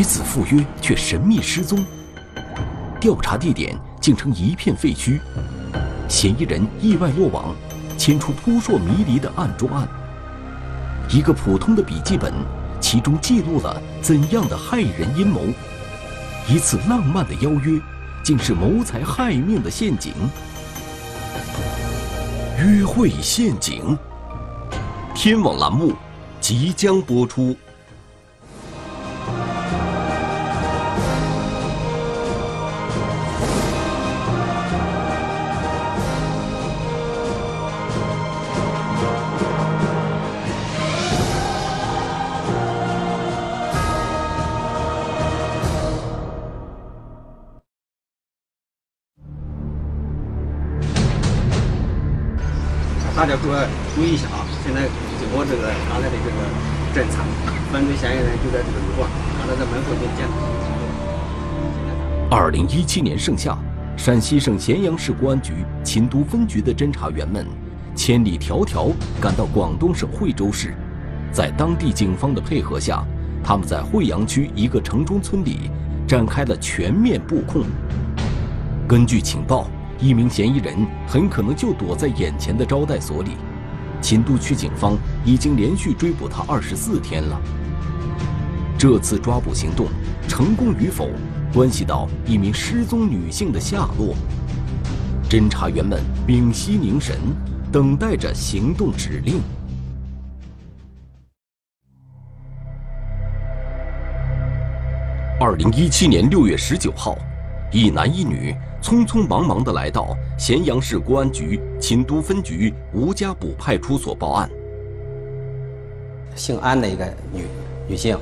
女子赴约却神秘失踪，调查地点竟成一片废墟，嫌疑人意外落网，牵出扑朔迷离的案中案。一个普通的笔记本，其中记录了怎样的骇人阴谋？一次浪漫的邀约，竟是谋财害命的陷阱。约会陷阱，天网栏目即将播出。大家注注意一下啊！现在经过这个刚才的这个侦查，犯罪嫌疑人就在这个旅馆，刚才在门口就见到。二零一七年盛夏，陕西省咸阳市公安局秦都分局的侦查员们千里迢迢赶到广东省惠州市，在当地警方的配合下，他们在惠阳区一个城中村里展开了全面布控。根据情报。一名嫌疑人很可能就躲在眼前的招待所里，秦都区警方已经连续追捕他二十四天了。这次抓捕行动成功与否，关系到一名失踪女性的下落。侦查员们屏息凝神，等待着行动指令。二零一七年六月十九号，一男一女。匆匆忙忙地来到咸阳市公安局秦都分局吴家堡派出所报案。姓安的一个女女性，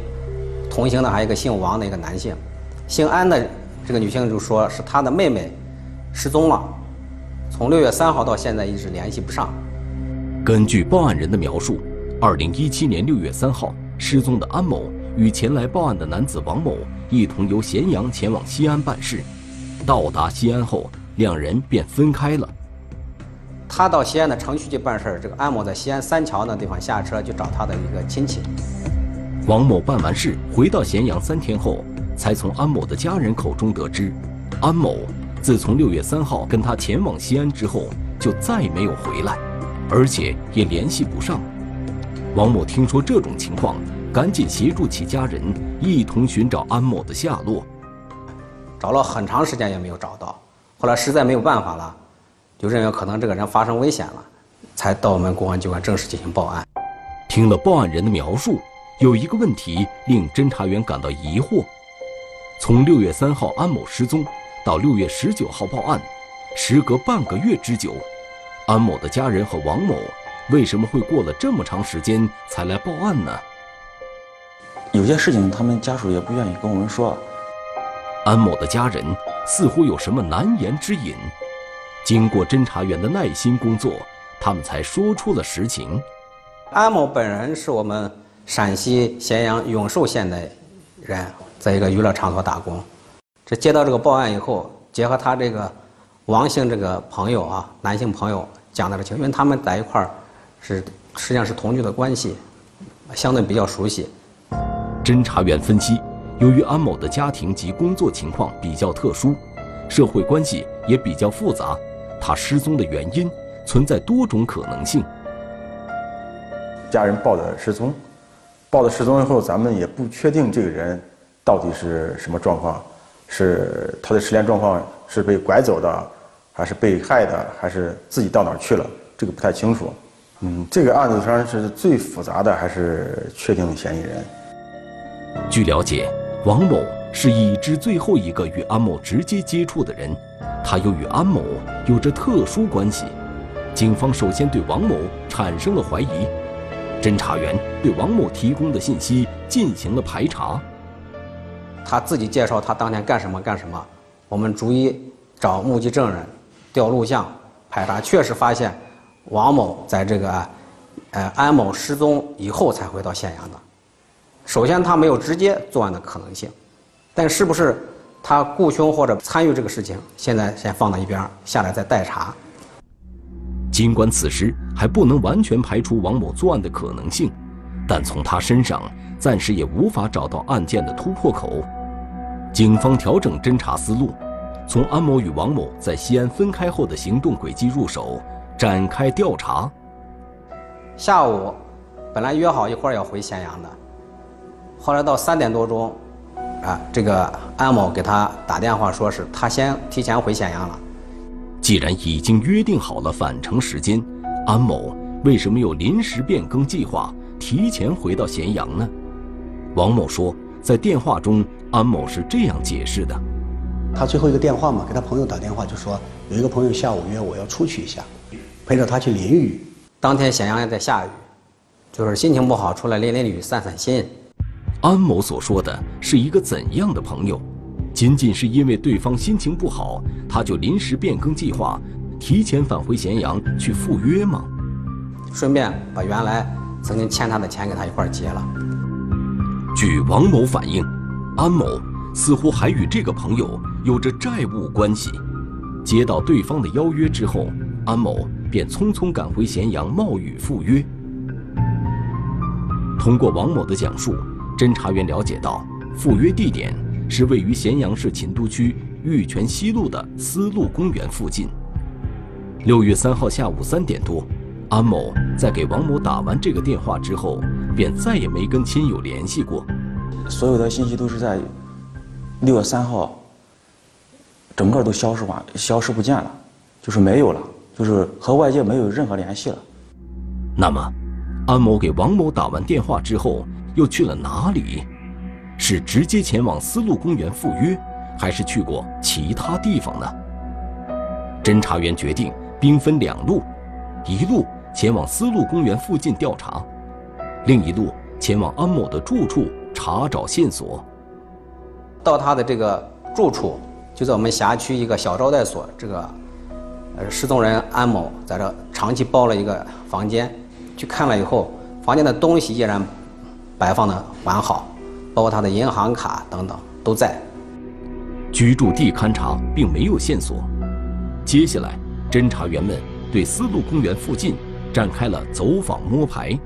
同行的还有一个姓王的一个男性。姓安的这个女性就说是她的妹妹失踪了，从六月三号到现在一直联系不上。根据报案人的描述，二零一七年六月三号失踪的安某与前来报案的男子王某一同由咸阳前往西安办事。到达西安后，两人便分开了。他到西安的城区去办事儿，这个安某在西安三桥那地方下车去找他的一个亲戚。王某办完事回到咸阳三天后，才从安某的家人口中得知，安某自从六月三号跟他前往西安之后，就再没有回来，而且也联系不上。王某听说这种情况，赶紧协助其家人一同寻找安某的下落。找了很长时间也没有找到，后来实在没有办法了，就认为可能这个人发生危险了，才到我们公安机关正式进行报案。听了报案人的描述，有一个问题令侦查员感到疑惑：从六月三号安某失踪到六月十九号报案，时隔半个月之久，安某的家人和王某为什么会过了这么长时间才来报案呢？有些事情他们家属也不愿意跟我们说。安某的家人似乎有什么难言之隐，经过侦查员的耐心工作，他们才说出了实情。安某本人是我们陕西咸阳永寿县的人，在一个娱乐场所打工。这接到这个报案以后，结合他这个王姓这个朋友啊，男性朋友讲的这情，因为他们在一块儿是实际上是同居的关系，相对比较熟悉。侦查员分析。由于安某的家庭及工作情况比较特殊，社会关系也比较复杂，他失踪的原因存在多种可能性。家人报的失踪，报的失踪以后，咱们也不确定这个人到底是什么状况，是他的失联状况是被拐走的，还是被害的，还是自己到哪儿去了，这个不太清楚。嗯，这个案子上是最复杂的，还是确定嫌疑人。据了解。王某是已知最后一个与安某直接接触的人，他又与安某有着特殊关系，警方首先对王某产生了怀疑。侦查员对王某提供的信息进行了排查。他自己介绍他当天干什么干什么，我们逐一找目击证人，调录像排查，确实发现王某在这个呃安某失踪以后才回到咸阳的。首先，他没有直接作案的可能性，但是不是他雇凶或者参与这个事情，现在先放到一边，下来再待查。尽管此时还不能完全排除王某作案的可能性，但从他身上暂时也无法找到案件的突破口。警方调整侦查思路，从安某与王某在西安分开后的行动轨迹入手，展开调查。下午，本来约好一块儿要回咸阳的，后来到三点多钟，啊，这个安某给他打电话，说是他先提前回咸阳了。既然已经约定好了返程时间，安某为什么又临时变更计划，提前回到咸阳呢？王某说，在电话中，安某是这样解释的：他最后一个电话嘛，给他朋友打电话就说，有一个朋友下午约我要出去一下，陪着他去淋雨。当天咸阳也在下雨，就是心情不好，出来淋淋雨散散心。安某所说的是一个怎样的朋友？仅仅是因为对方心情不好，他就临时变更计划，提前返回咸阳去赴约吗？顺便把原来曾经欠他的钱给他一块结了。据王某反映，安某似乎还与这个朋友有着债务关系。接到对方的邀约之后，安某便匆匆赶回咸阳冒雨赴约。通过王某的讲述，侦查员了解到赴约地点。是位于咸阳市秦都区玉泉西路的丝路公园附近。六月三号下午三点多，安某在给王某打完这个电话之后，便再也没跟亲友联系过。所有的信息都是在六月三号，整个都消失完，消失不见了，就是没有了，就是和外界没有任何联系了。那么，安某给王某打完电话之后，又去了哪里？是直接前往丝路公园赴约，还是去过其他地方呢？侦查员决定兵分两路，一路前往丝路公园附近调查，另一路前往安某的住处查找线索。到他的这个住处，就在我们辖区一个小招待所，这个呃失踪人安某在这长期包了一个房间，去看了以后，房间的东西依然摆放的完好。包括他的银行卡等等都在。居住地勘查并没有线索，接下来侦查员们对丝路公园附近展开了走访摸排。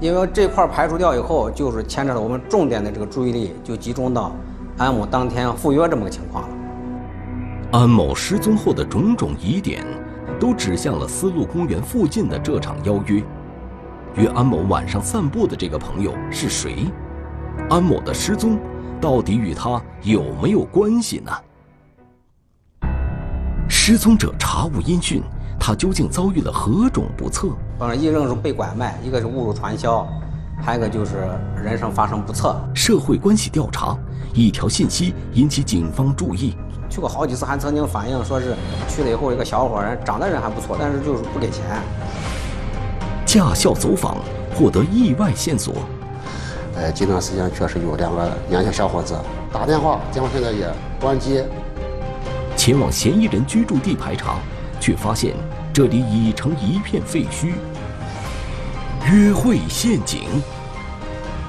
因为这块排除掉以后，就是牵扯到我们重点的这个注意力就集中到安某当天赴约这么个情况了。安某失踪后的种种疑点，都指向了丝路公园附近的这场邀约。约安某晚上散步的这个朋友是谁？安某的失踪，到底与他有没有关系呢？失踪者查无音讯，他究竟遭遇了何种不测？嗯，一个是被拐卖，一个是误入传销，还有一个就是人生发生不测。社会关系调查，一条信息引起警方注意。去过好几次，还曾经反映说是去了以后，一个小伙人长得人还不错，但是就是不给钱。驾校走访，获得意外线索。呃，近段时间确实有两个年轻小伙子打电话，电话现在也关机。前往嫌疑人居住地排查，却发现这里已成一片废墟。约会陷阱，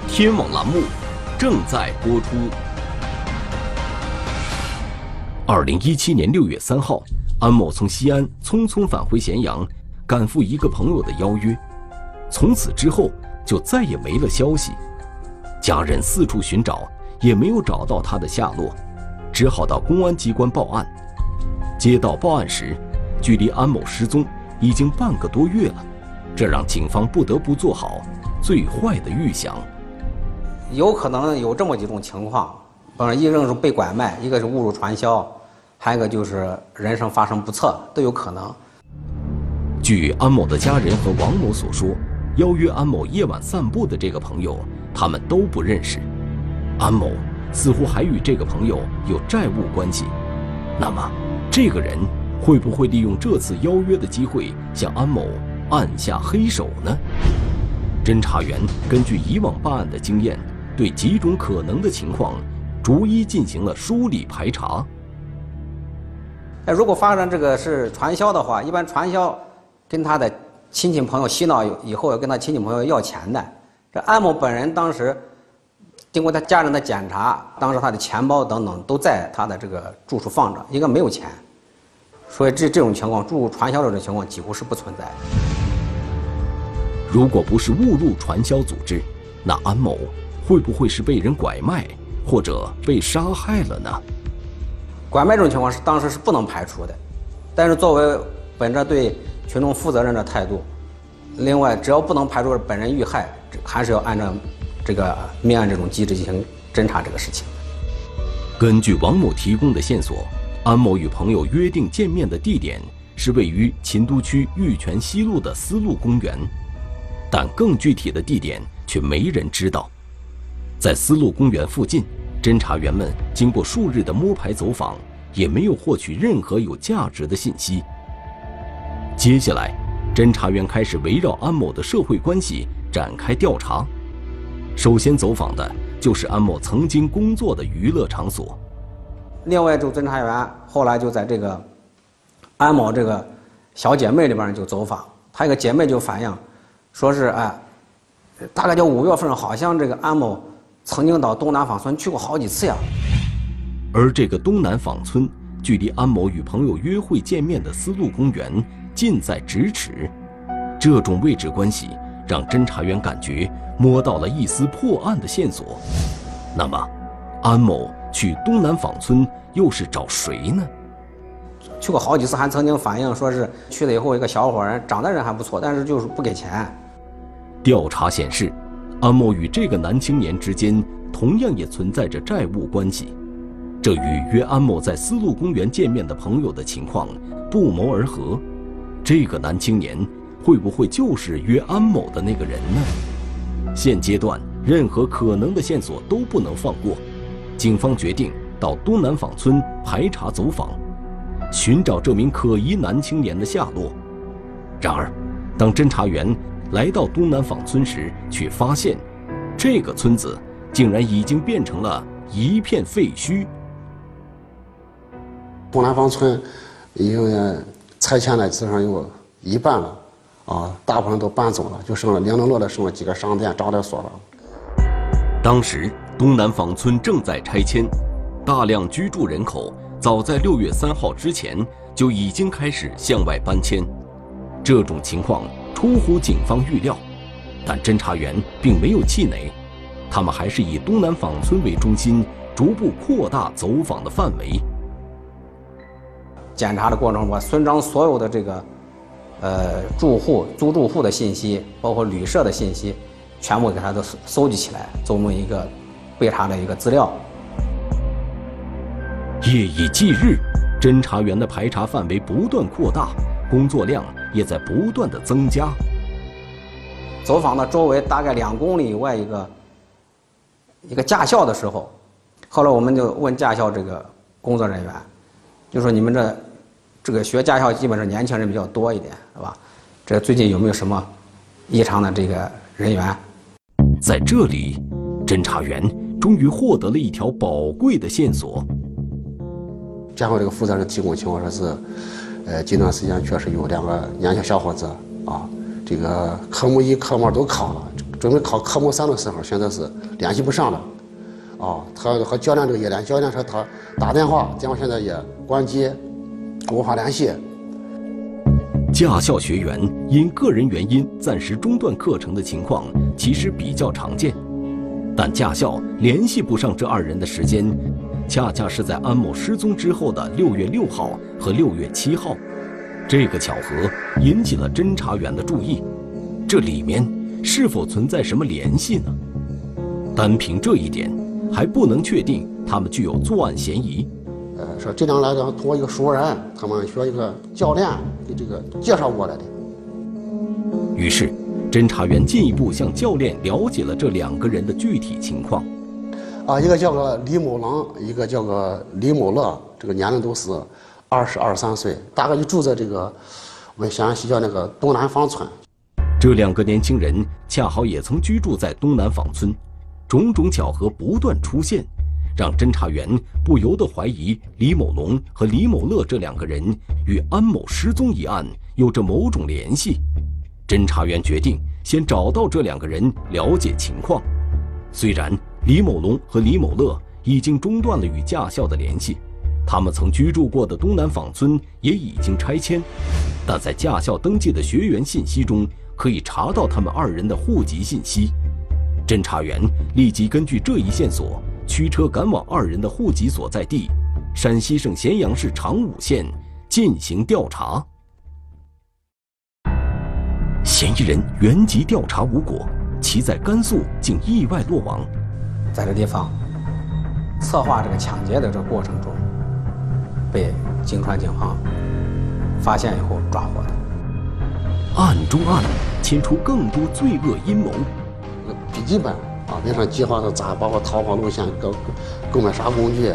天网栏目正在播出。二零一七年六月三号，安某从西安匆匆返回咸阳，赶赴一个朋友的邀约，从此之后就再也没了消息。家人四处寻找，也没有找到他的下落，只好到公安机关报案。接到报案时，距离安某失踪已经半个多月了，这让警方不得不做好最坏的预想。有可能有这么几种情况，嗯，一个是被拐卖，一个是误入传销，还有一个就是人生发生不测，都有可能。据安某的家人和王某所说，邀约安某夜晚散步的这个朋友。他们都不认识，安某似乎还与这个朋友有债务关系。那么，这个人会不会利用这次邀约的机会向安某按下黑手呢？侦查员根据以往办案的经验，对几种可能的情况逐一进行了梳理排查。那如果发生这个是传销的话，一般传销跟他的亲戚朋友洗脑以后要跟他亲戚朋友要钱的。这安某本人当时经过他家人的检查，当时他的钱包等等都在他的这个住处放着，应该没有钱，所以这这种情况，注入传销这种情况几乎是不存在。如果不是误入传销组织，那安某会不会是被人拐卖，或者被杀害了呢？拐卖这种情况是当时是不能排除的，但是作为本着对群众负责任的态度，另外只要不能排除本人遇害，还是要按照这个命案这种机制进行侦查这个事情。根据王某提供的线索，安某与朋友约定见面的地点是位于秦都区玉泉西路的丝路公园，但更具体的地点却没人知道。在丝路公园附近。侦查员们经过数日的摸排走访，也没有获取任何有价值的信息。接下来，侦查员开始围绕安某的社会关系展开调查。首先走访的就是安某曾经工作的娱乐场所。另外，就侦查员后来就在这个安某这个小姐妹里边就走访，她一个姐妹就反映，说是哎，大概就五月份，好像这个安某。曾经到东南坊村去过好几次呀，而这个东南坊村距离安某与朋友约会见面的丝路公园近在咫尺，这种位置关系让侦查员感觉摸到了一丝破案的线索。那么，安某去东南坊村又是找谁呢？去过好几次，还曾经反映说是去了以后一个小伙人，长得人还不错，但是就是不给钱。调查显示。安某与这个男青年之间同样也存在着债务关系，这与约安某在丝路公园见面的朋友的情况不谋而合。这个男青年会不会就是约安某的那个人呢？现阶段任何可能的线索都不能放过，警方决定到东南坊村排查走访，寻找这名可疑男青年的下落。然而，当侦查员。来到东南坊村时，却发现，这个村子竟然已经变成了一片废墟。东南坊村因为拆迁了，基本上有一半了，啊，大部分都搬走了，就剩了零零落的剩了几个商店、招待所了。当时东南坊村正在拆迁，大量居住人口早在六月三号之前就已经开始向外搬迁，这种情况。出乎警方预料，但侦查员并没有气馁，他们还是以东南坊村为中心，逐步扩大走访的范围。检查的过程中，把村庄所有的这个，呃，住户、租住户的信息，包括旅社的信息，全部给他都搜集起来，作为一个备查的一个资料。夜以继日，侦查员的排查范围不断扩大，工作量。也在不断的增加。走访到周围大概两公里以外一个一个驾校的时候，后来我们就问驾校这个工作人员，就说你们这这个学驾校基本上年轻人比较多一点，是吧？这最近有没有什么异常的这个人员？在这里，侦查员终于获得了一条宝贵的线索。驾校这个负责人提供情况说是。呃，近段时间确实有两个年轻小伙子啊，这个科目一、科目二都考了，准备考科目三的时候，现在是联系不上了。啊，他和教练这个也联，教练说他打电话，电话现在也关机，无法联系。驾校学员因个人原因暂时中断课程的情况其实比较常见，但驾校联系不上这二人的时间。恰恰是在安某失踪之后的六月六号和六月七号，这个巧合引起了侦查员的注意。这里面是否存在什么联系呢？单凭这一点，还不能确定他们具有作案嫌疑。呃，说这两来讲通过一个熟人，他们需要一个教练给这个介绍过来的。于是，侦查员进一步向教练了解了这两个人的具体情况。啊，一个叫个李某郎，一个叫个李某乐，这个年龄都是二十二三岁，大概就住在这个我们咸阳西郊那个东南坊村。这两个年轻人恰好也曾居住在东南坊村，种种巧合不断出现，让侦查员不由得怀疑李某龙和李某乐这两个人与安某失踪一案有着某种联系。侦查员决定先找到这两个人了解情况，虽然。李某龙和李某乐已经中断了与驾校的联系，他们曾居住过的东南坊村也已经拆迁，但在驾校登记的学员信息中可以查到他们二人的户籍信息。侦查员立即根据这一线索，驱车赶往二人的户籍所在地——陕西省咸阳市长武县进行调查。嫌疑人原籍调查无果，其在甘肃竟意外落网。在这地方策划这个抢劫的这个过程中，被泾川警方发现以后抓获的。案中案，牵出更多罪恶阴谋。笔记本啊，那上计划是咋，包括逃跑路线、购购买啥工具。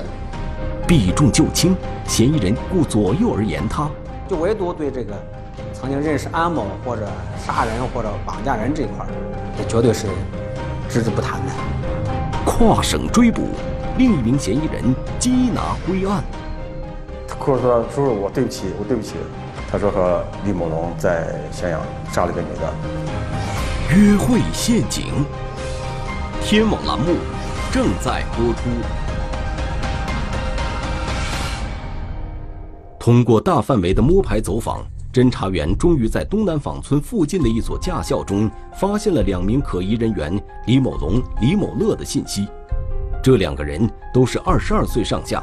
避重就轻，嫌疑人顾左右而言他，就唯独对这个曾经认识安某或者杀人或者绑架人这一块儿，这绝对是只字不谈的。跨省追捕，另一名嫌疑人缉拿归案。他哭着说：“叔叔，我对不起，我对不起。”他说和李某龙在咸阳杀了个女的。约会陷阱，天网栏目正在播出。通过大范围的摸排走访，侦查员终于在东南坊村附近的一所驾校中发现了两名可疑人员李某龙、李某乐的信息。这两个人都是二十二岁上下，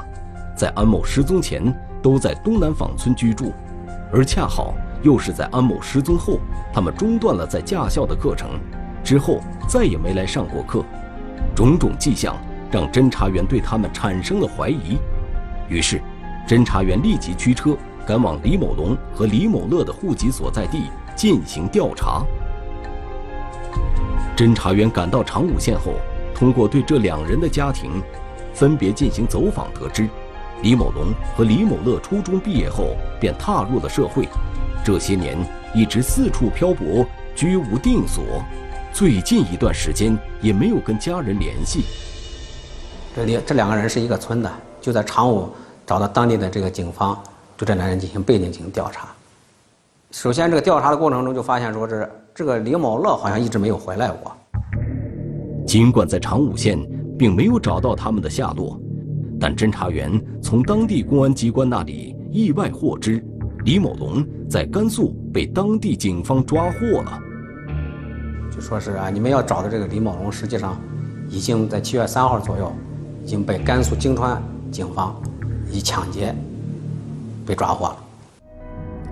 在安某失踪前都在东南坊村居住，而恰好又是在安某失踪后，他们中断了在驾校的课程，之后再也没来上过课。种种迹象让侦查员对他们产生了怀疑，于是。侦查员立即驱车赶往李某龙和李某乐的户籍所在地进行调查。侦查员赶到长武县后，通过对这两人的家庭分别进行走访，得知李某龙和李某乐初中毕业后便踏入了社会，这些年一直四处漂泊，居无定所，最近一段时间也没有跟家人联系。这里这两个人是一个村的，就在长武。找到当地的这个警方，对这两人进行背景进行调查。首先，这个调查的过程中就发现，说是这个李某乐好像一直没有回来过。尽管在长武县并没有找到他们的下落，但侦查员从当地公安机关那里意外获知，李某龙在甘肃被当地警方抓获了。就说是啊，你们要找的这个李某龙，实际上已经在七月三号左右已经被甘肃泾川警方。以抢劫被抓获了。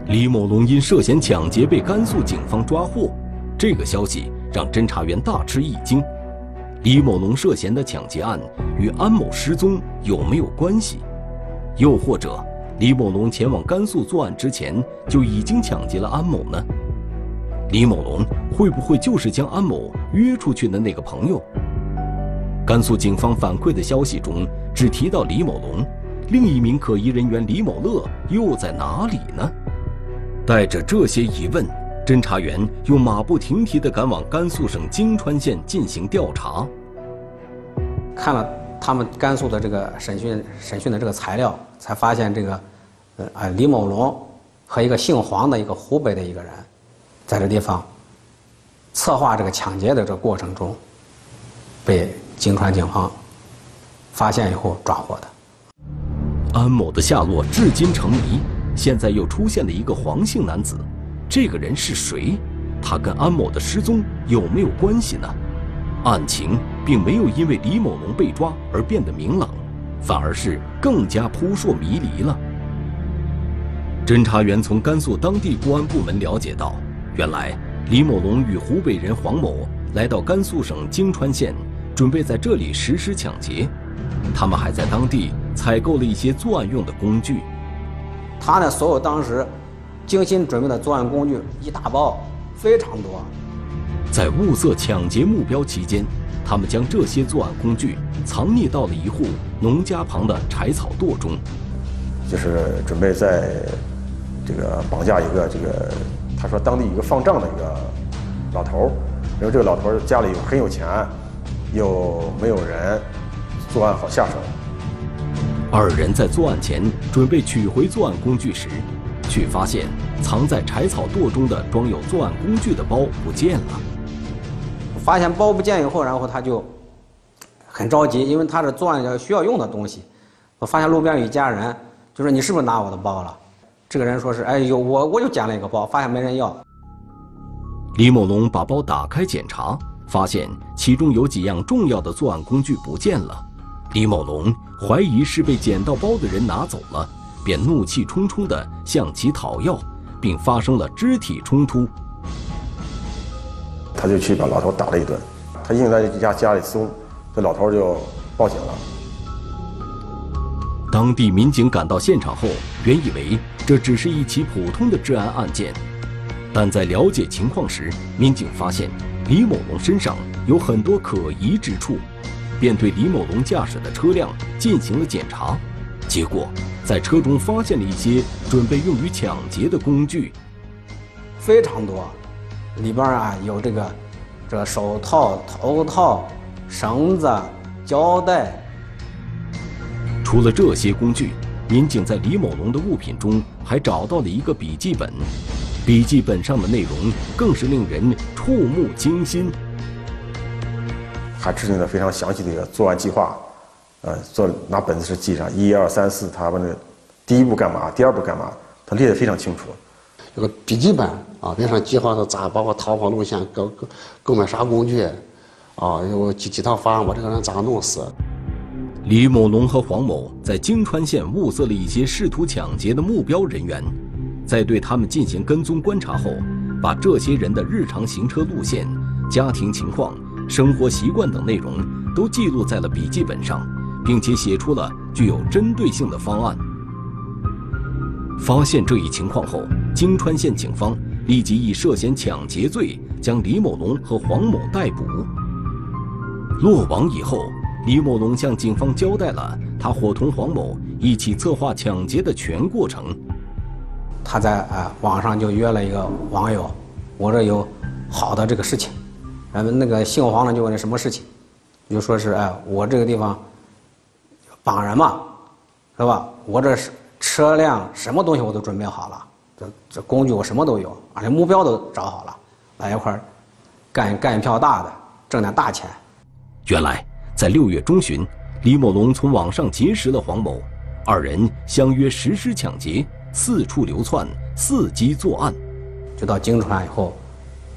李某龙因涉嫌抢劫被甘肃警方抓获，这个消息让侦查员大吃一惊。李某龙涉嫌的抢劫案与安某失踪有没有关系？又或者，李某龙前往甘肃作案之前就已经抢劫了安某呢？李某龙会不会就是将安某约出去的那个朋友？甘肃警方反馈的消息中只提到李某龙。另一名可疑人员李某乐又在哪里呢？带着这些疑问，侦查员又马不停蹄地赶往甘肃省泾川县进行调查。看了他们甘肃的这个审讯审讯的这个材料，才发现这个，呃啊李某龙和一个姓黄的一个湖北的一个人，在这地方策划这个抢劫的这过程中，被泾川警方发现以后抓获的。安某的下落至今成谜，现在又出现了一个黄姓男子，这个人是谁？他跟安某的失踪有没有关系呢？案情并没有因为李某龙被抓而变得明朗，反而是更加扑朔迷离了。侦查员从甘肃当地公安部门了解到，原来李某龙与湖北人黄某来到甘肃省泾川县，准备在这里实施抢劫，他们还在当地。采购了一些作案用的工具，他呢，所有当时精心准备的作案工具一大包，非常多。在物色抢劫目标期间，他们将这些作案工具藏匿到了一户农家旁的柴草垛中，就是准备在这个绑架一个这个，他说当地一个放账的一个老头儿，因为这个老头儿家里有很有钱，又没有人，作案好下手。二人在作案前准备取回作案工具时，却发现藏在柴草垛中的装有作案工具的包不见了。发现包不见以后，然后他就很着急，因为他是作案要需要用的东西。我发现路边有一家人，就说：“你是不是拿我的包了？”这个人说是：“哎呦，我我就捡了一个包，发现没人要。”李某龙把包打开检查，发现其中有几样重要的作案工具不见了。李某龙怀疑是被捡到包的人拿走了，便怒气冲冲地向其讨要，并发生了肢体冲突。他就去把老头打了一顿，他硬在家家里搜，这老头就报警了。当地民警赶到现场后，原以为这只是一起普通的治安案件，但在了解情况时，民警发现李某龙身上有很多可疑之处，便对李某龙驾驶的车辆进行了检查。结果，在车中发现了一些准备用于抢劫的工具，非常多，里边啊有这个这手套、头套、绳子、胶带。除了这些工具，民警在李某龙的物品中还找到了一个笔记本，笔记本上的内容更是令人触目惊心，还制定了非常详细的一个作案计划。呃，做拿本子是记上一二三四，他们的第一步干嘛，第二步干嘛，他列得非常清楚。这个笔记本啊，边上计划是咋，包括逃跑路线，购购购买啥工具，啊，有几几套方案，我这个人咋弄死？李某龙和黄某在京川县物色了一些试图抢劫的目标人员，在对他们进行跟踪观察后，把这些人的日常行车路线、家庭情况、生活习惯等内容都记录在了笔记本上。并且写出了具有针对性的方案。发现这一情况后，京川县警方立即以涉嫌抢劫罪将李某龙和黄某逮捕。落网以后，李某龙向警方交代了他伙同黄某一起策划抢劫的全过程。他在啊网上就约了一个网友，我这有好的这个事情。然后那个姓黄的就问他什么事情，就说是哎我这个地方。绑人嘛，是吧？我这是车辆，什么东西我都准备好了，这这工具我什么都有，而且目标都找好了，来一块儿干干一票大的，挣点大钱。原来在六月中旬，李某龙从网上结识了黄某，二人相约实施抢劫，四处流窜，伺机作案。就到京川以后，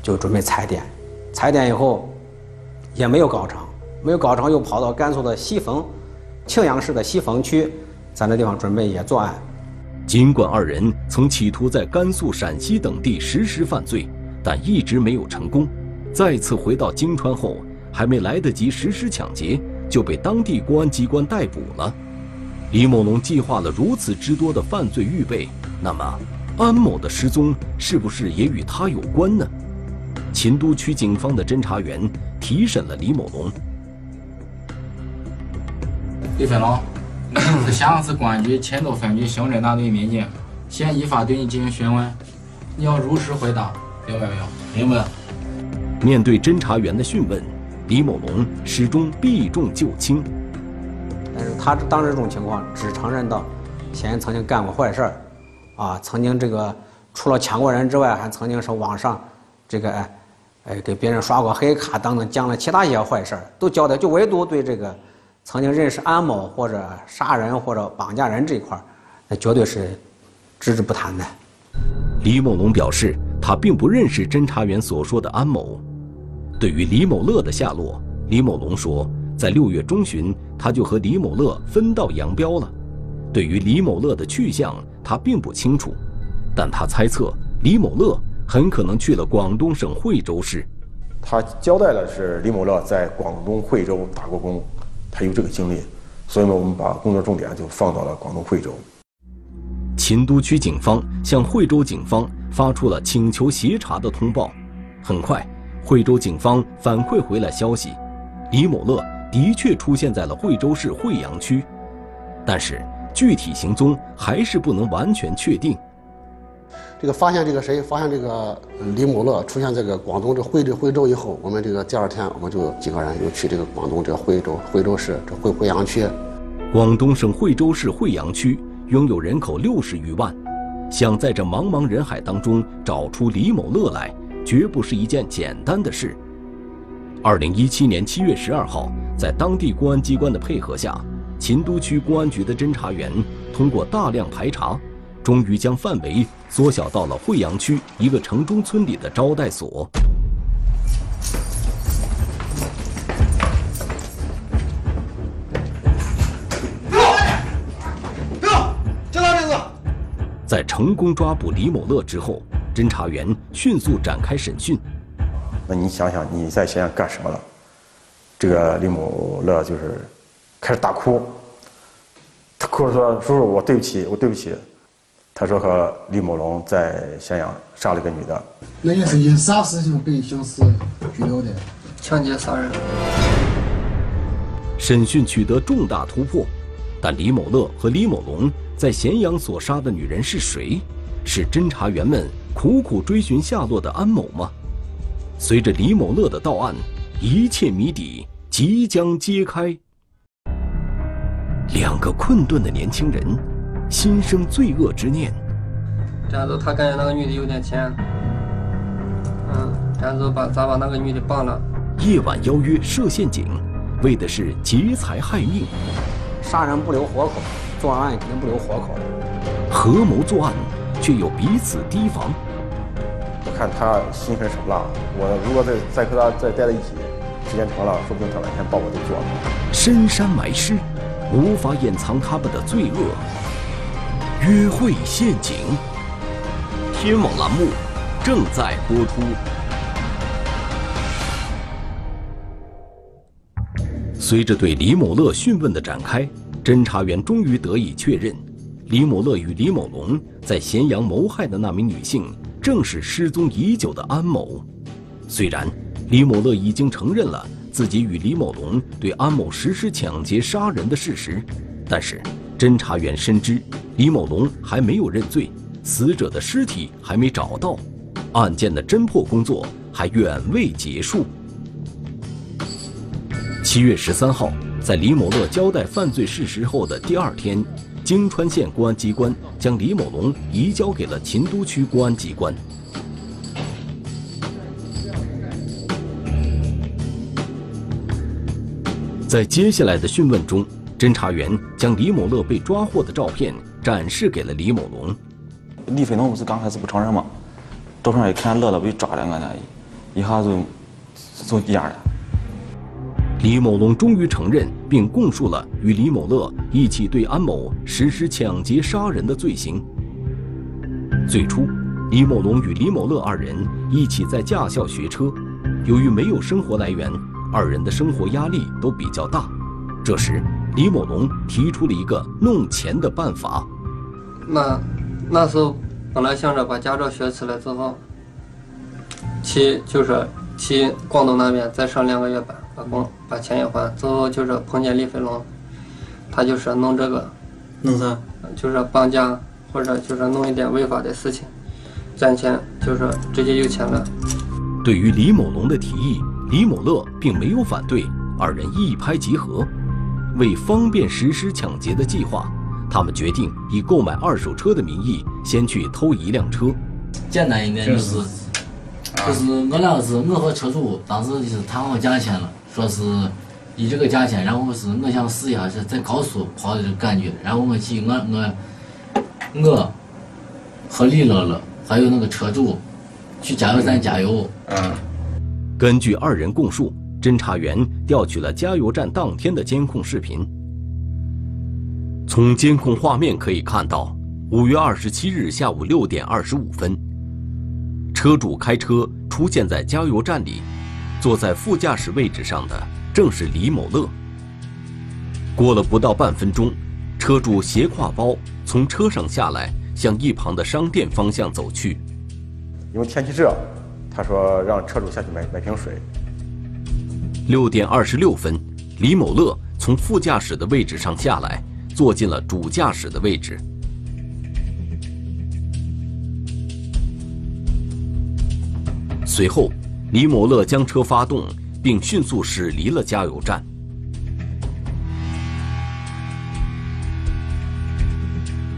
就准备踩点，踩点以后也没有搞成，没有搞成，又跑到甘肃的西峰。庆阳市的西峰区，在那地方准备也作案。尽管二人曾企图在甘肃、陕西等地实施犯罪，但一直没有成功。再次回到京川后，还没来得及实施抢劫，就被当地公安机关逮捕了。李某龙计划了如此之多的犯罪预备，那么安某的失踪是不是也与他有关呢？秦都区警方的侦查员提审了李某龙。李飞龙是襄阳市公安局秦都分局刑侦大队民警，现依法对你进行询问，你要如实回答，明白没有？明白。面对侦查员的讯问，李某龙始终避重就轻。但是他当时这种情况，只承认到嫌疑人曾经干过坏事儿，啊，曾经这个除了抢过人之外，还曾经是网上这个哎哎给别人刷过黑卡等等，将了其他一些坏事儿都交代，就唯独对这个。曾经认识安某或者杀人或者绑架人这一块那绝对是只字不谈的。李某龙表示，他并不认识侦查员所说的安某。对于李某乐的下落，李某龙说，在六月中旬，他就和李某乐分道扬镳了。对于李某乐的去向，他并不清楚，但他猜测李某乐很可能去了广东省惠州市。他交代了是李某乐在广东惠州打过工。他有这个经历，所以呢，我们把工作重点就放到了广东惠州。秦都区警方向惠州警方发出了请求协查的通报。很快，惠州警方反馈回来消息，李某乐的确出现在了惠州市惠阳区，但是具体行踪还是不能完全确定。这个发现这个谁？发现这个李某乐出现这个广东这惠州惠州以后，我们这个第二天我们就几个人又去这个广东这个惠州惠州市这惠惠阳区。广东省惠州市惠阳区拥有人口六十余万，想在这茫茫人海当中找出李某乐来，绝不是一件简单的事。二零一七年七月十二号，在当地公安机关的配合下，秦都区公安局的侦查员通过大量排查。终于将范围缩小到了惠阳区一个城中村里的招待所。在成功抓捕李某乐之后，侦查员迅速展开审讯。那你想想你在咸阳干什么了？这个李某乐就是开始大哭，他哭着说：“叔叔，我对不起，我对不起。”他说和李某龙在咸阳杀了一个女的。那也是因啥事情被刑事拘留的？抢劫杀人。审讯取得重大突破，但李某乐和李某龙在咸阳所杀的女人是谁？是侦查员们苦苦追寻下落的安某吗？随着李某乐的到案，一切谜底即将揭开。两个困顿的年轻人，心生罪恶之念。这样子，他感觉那个女的有点钱，嗯，这样子把咱把那个女的绑了？夜晚邀约设陷阱，为的是劫财害命。杀人不留活口，作案肯定不留活口。合谋作案，却又彼此提防。我看他心狠手辣，我如果再再和他再待在一起，时间长了，说不定他哪天把我给做了。深山埋尸，无法掩藏他们的罪恶。约会陷阱，天网栏目正在播出。随着对李某乐讯问的展开，侦查员终于得以确认，李某乐与李某龙在咸阳谋害的那名女性，正是失踪已久的安某。虽然李某乐已经承认了自己与李某龙对安某实施抢劫杀人的事实，但是侦查员深知李某龙还没有认罪，死者的尸体还没找到，案件的侦破工作还远未结束。七月十三号，在李某乐交代犯罪事实后的第二天，京川县公安机关将李某龙移交给了秦都区公安机关。在接下来的讯问中，侦查员将李某乐被抓获的照片展示给了李某龙。李飞龙不是刚开始不承认吗？照片一看，乐乐被抓了，俺那一下就就蔫了。李某龙终于承认并供述了与李某乐一起对安某实施抢劫杀人的罪行。最初，李某龙与李某乐二人一起在驾校学车，由于没有生活来源，二人的生活压力都比较大。这时，李某龙提出了一个弄钱的办法。那那时候本来想着把驾照学起来之后，去就是去广东那边再上两个月班。把工把钱也还，最后就是碰见李飞龙，他就是弄这个，弄啥？就是绑架或者就是弄一点违法的事情，赚钱就是直接有钱了。对于李某龙的提议，李某乐并没有反对，二人一拍即合。为方便实施抢劫的计划，他们决定以购买二手车的名义，先去偷一辆车。简单一点就是，就是我俩是我和车主当时就是谈好价钱了。说是以这个价钱，然后是我想试一下是在高速跑的这感觉，然后我去我我我和李乐乐还有那个车主去加油站加油。嗯。根据二人供述，侦查员调取了加油站当天的监控视频。从监控画面可以看到，五月二十七日下午六点二十五分，车主开车出现在加油站里。坐在副驾驶位置上的正是李某乐。过了不到半分钟，车主斜挎包从车上下来，向一旁的商店方向走去。因为天气热，他说让车主下去买买瓶水。六点二十六分，李某乐从副驾驶的位置上下来，坐进了主驾驶的位置。随后。李某乐将车发动，并迅速驶离了加油站。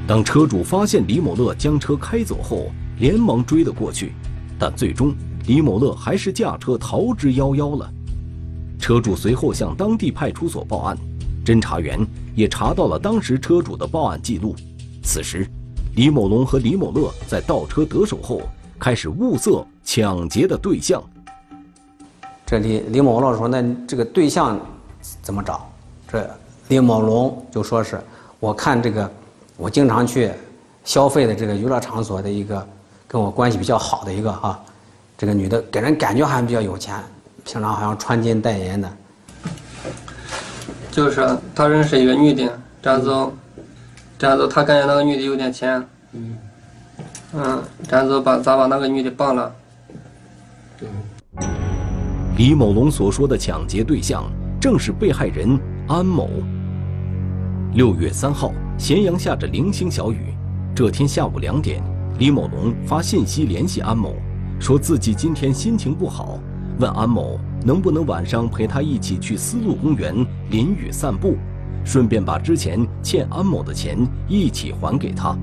当车主发现李某乐将车开走后，连忙追了过去，但最终李某乐还是驾车逃之夭夭了。车主随后向当地派出所报案，侦查员也查到了当时车主的报案记录。此时，李某龙和李某乐在盗车得手后，开始物色抢劫的对象。这李李某乐说：“那这个对象怎么找？”这李某龙就说是：“我看这个，我经常去消费的这个娱乐场所的一个跟我关系比较好的一个哈，这个女的给人感觉好像比较有钱，平常好像穿金戴银的。就是他认识一个女的，这样子，这样子他感觉那个女的有点钱，嗯，嗯，这样子把咋把那个女的绑了？对。李某龙所说的抢劫对象正是被害人安某。六月三号，咸阳下着零星小雨。这天下午两点，李某龙发信息联系安某，说自己今天心情不好，问安某能不能晚上陪他一起去丝路公园淋雨散步，顺便把之前欠安某的钱一起还给他。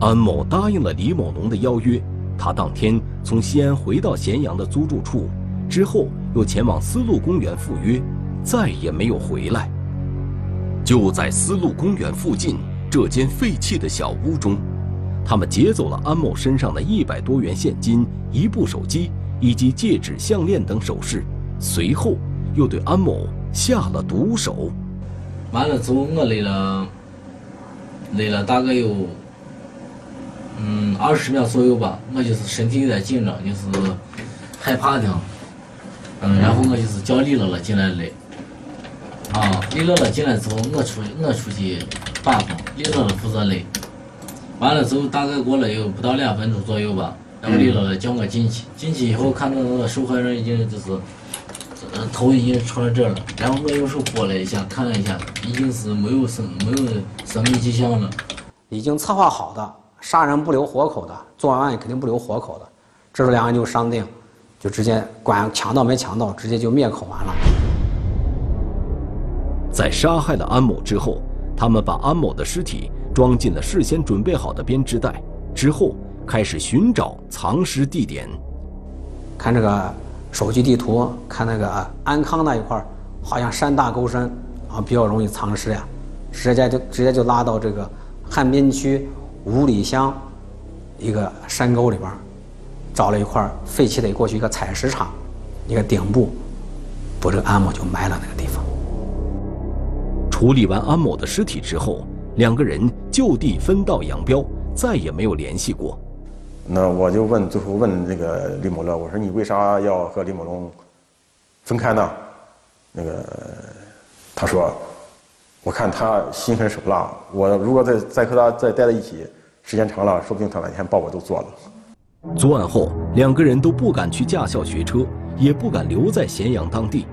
安某答应了李某龙的邀约，他当天从西安回到咸阳的租住处。之后又前往丝路公园赴约，再也没有回来。就在丝路公园附近这间废弃的小屋中，他们劫走了安某身上的一百多元现金、一部手机以及戒指、项链等首饰，随后又对安某下了毒手。完了之后，我累了，累了大概有嗯二十秒左右吧，我就是身体有点紧张，就是害怕的。嗯，然后我就是叫李乐乐进来嘞，啊，李乐乐进来之后，我出我出去把风，李乐乐负责勒。完了之后，大概过了有不到两分钟左右吧，然后李乐乐叫我进去，进去以后看到那个受害人已经就是，呃，头已经朝了这了，然后我用手拨了一下，看了一下，已经是没有生没有生命迹象了，已经策划好的，杀人不留活口的，作案肯定不留活口的，这是两个人就商定。就直接管抢到没抢到，直接就灭口完了。在杀害了安某之后，他们把安某的尸体装进了事先准备好的编织袋，之后开始寻找藏尸地点。看这个手机地图，看那个安康那一块好像山大沟深啊，比较容易藏尸呀。直接就直接就拉到这个汉滨区五里乡一个山沟里边。找了一块废弃的过去一个采石场，一个顶部，把这个安某就埋了那个地方。处理完安某的尸体之后，两个人就地分道扬镳，再也没有联系过。那我就问，最后问那个李某乐，我说你为啥要和李某龙分开呢？那个他说，我看他心狠手辣，我如果再再和他再待在一起，时间长了，说不定他哪天把我都做了。作案后，两个人都不敢去驾校学车，也不敢留在咸阳当地。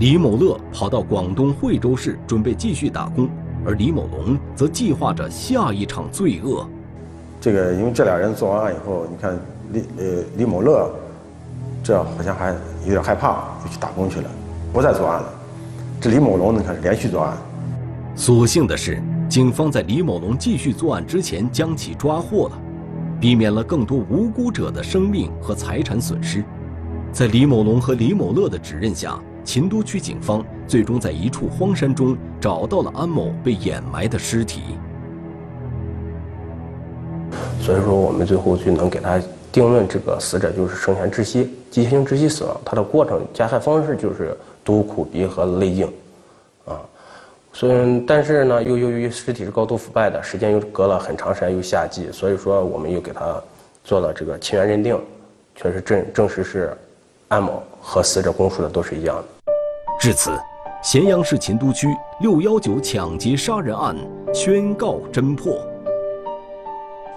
李某乐跑到广东惠州市准备继续打工，而李某龙则计划着下一场罪恶。这个，因为这俩人做完案以后，你看李呃李某乐，这好像还有点害怕，就去打工去了，不再作案了。这李某龙，你看是连续作案。所幸的是，警方在李某龙继续作案之前将其抓获了。避免了更多无辜者的生命和财产损失。在李某龙和李某乐的指认下，秦都区警方最终在一处荒山中找到了安某被掩埋的尸体。所以说，我们最后就能给他定论，这个死者就是生前窒息，急性窒息死亡。他的过程、加害方式就是毒苦鼻和泪镜。所以，但是呢，又由于尸体是高度腐败的，时间又隔了很长时间，又夏季，所以说我们又给他做了这个亲缘认定，确实证证实是安某和死者供述的都是一样的。至此，咸阳市秦都区六幺九抢劫杀人案宣告侦破。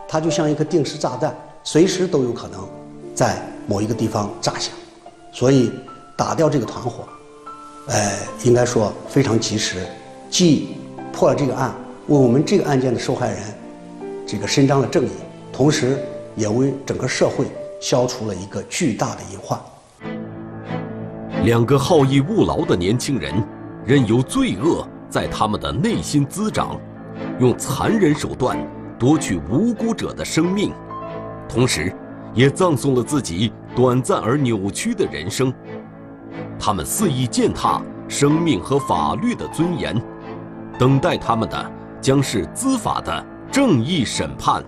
它就像一颗定时炸弹，随时都有可能在某一个地方炸响，所以打掉这个团伙，呃，应该说非常及时。既破了这个案，为我们这个案件的受害人这个伸张了正义，同时也为整个社会消除了一个巨大的隐患。两个好逸恶劳的年轻人，任由罪恶在他们的内心滋长，用残忍手段夺取无辜者的生命，同时，也葬送了自己短暂而扭曲的人生。他们肆意践踏生命和法律的尊严。等待他们的将是司法的正义审判。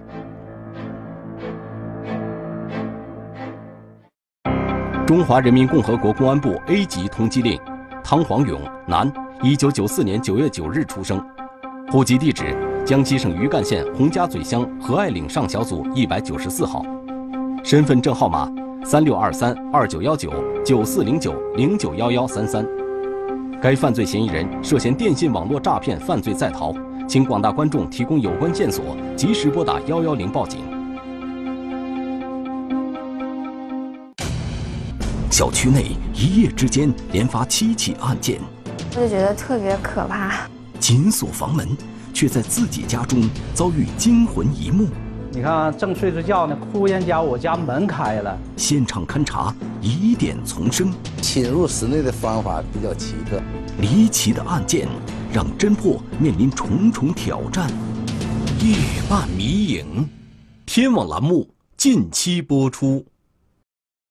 中华人民共和国公安部 A 级通缉令：汤黄勇，男，一九九四年九月九日出生，户籍地址江西省余干县洪家嘴乡和爱岭上小组一百九十四号，身份证号码三六二三二九幺九九四零九零九幺幺三三。该犯罪嫌疑人涉嫌电信网络诈骗犯罪在逃，请广大观众提供有关线索，及时拨打幺幺零报警。小区内一夜之间连发七起案件，我就觉得特别可怕。紧锁房门，却在自己家中遭遇惊魂一幕。你看，正睡着觉呢，忽然间我家门开了。现场勘查，疑点丛生。侵入室内的方法比较奇特，离奇的案件让侦破面临重重挑战。夜半迷影，天网栏目近期播出。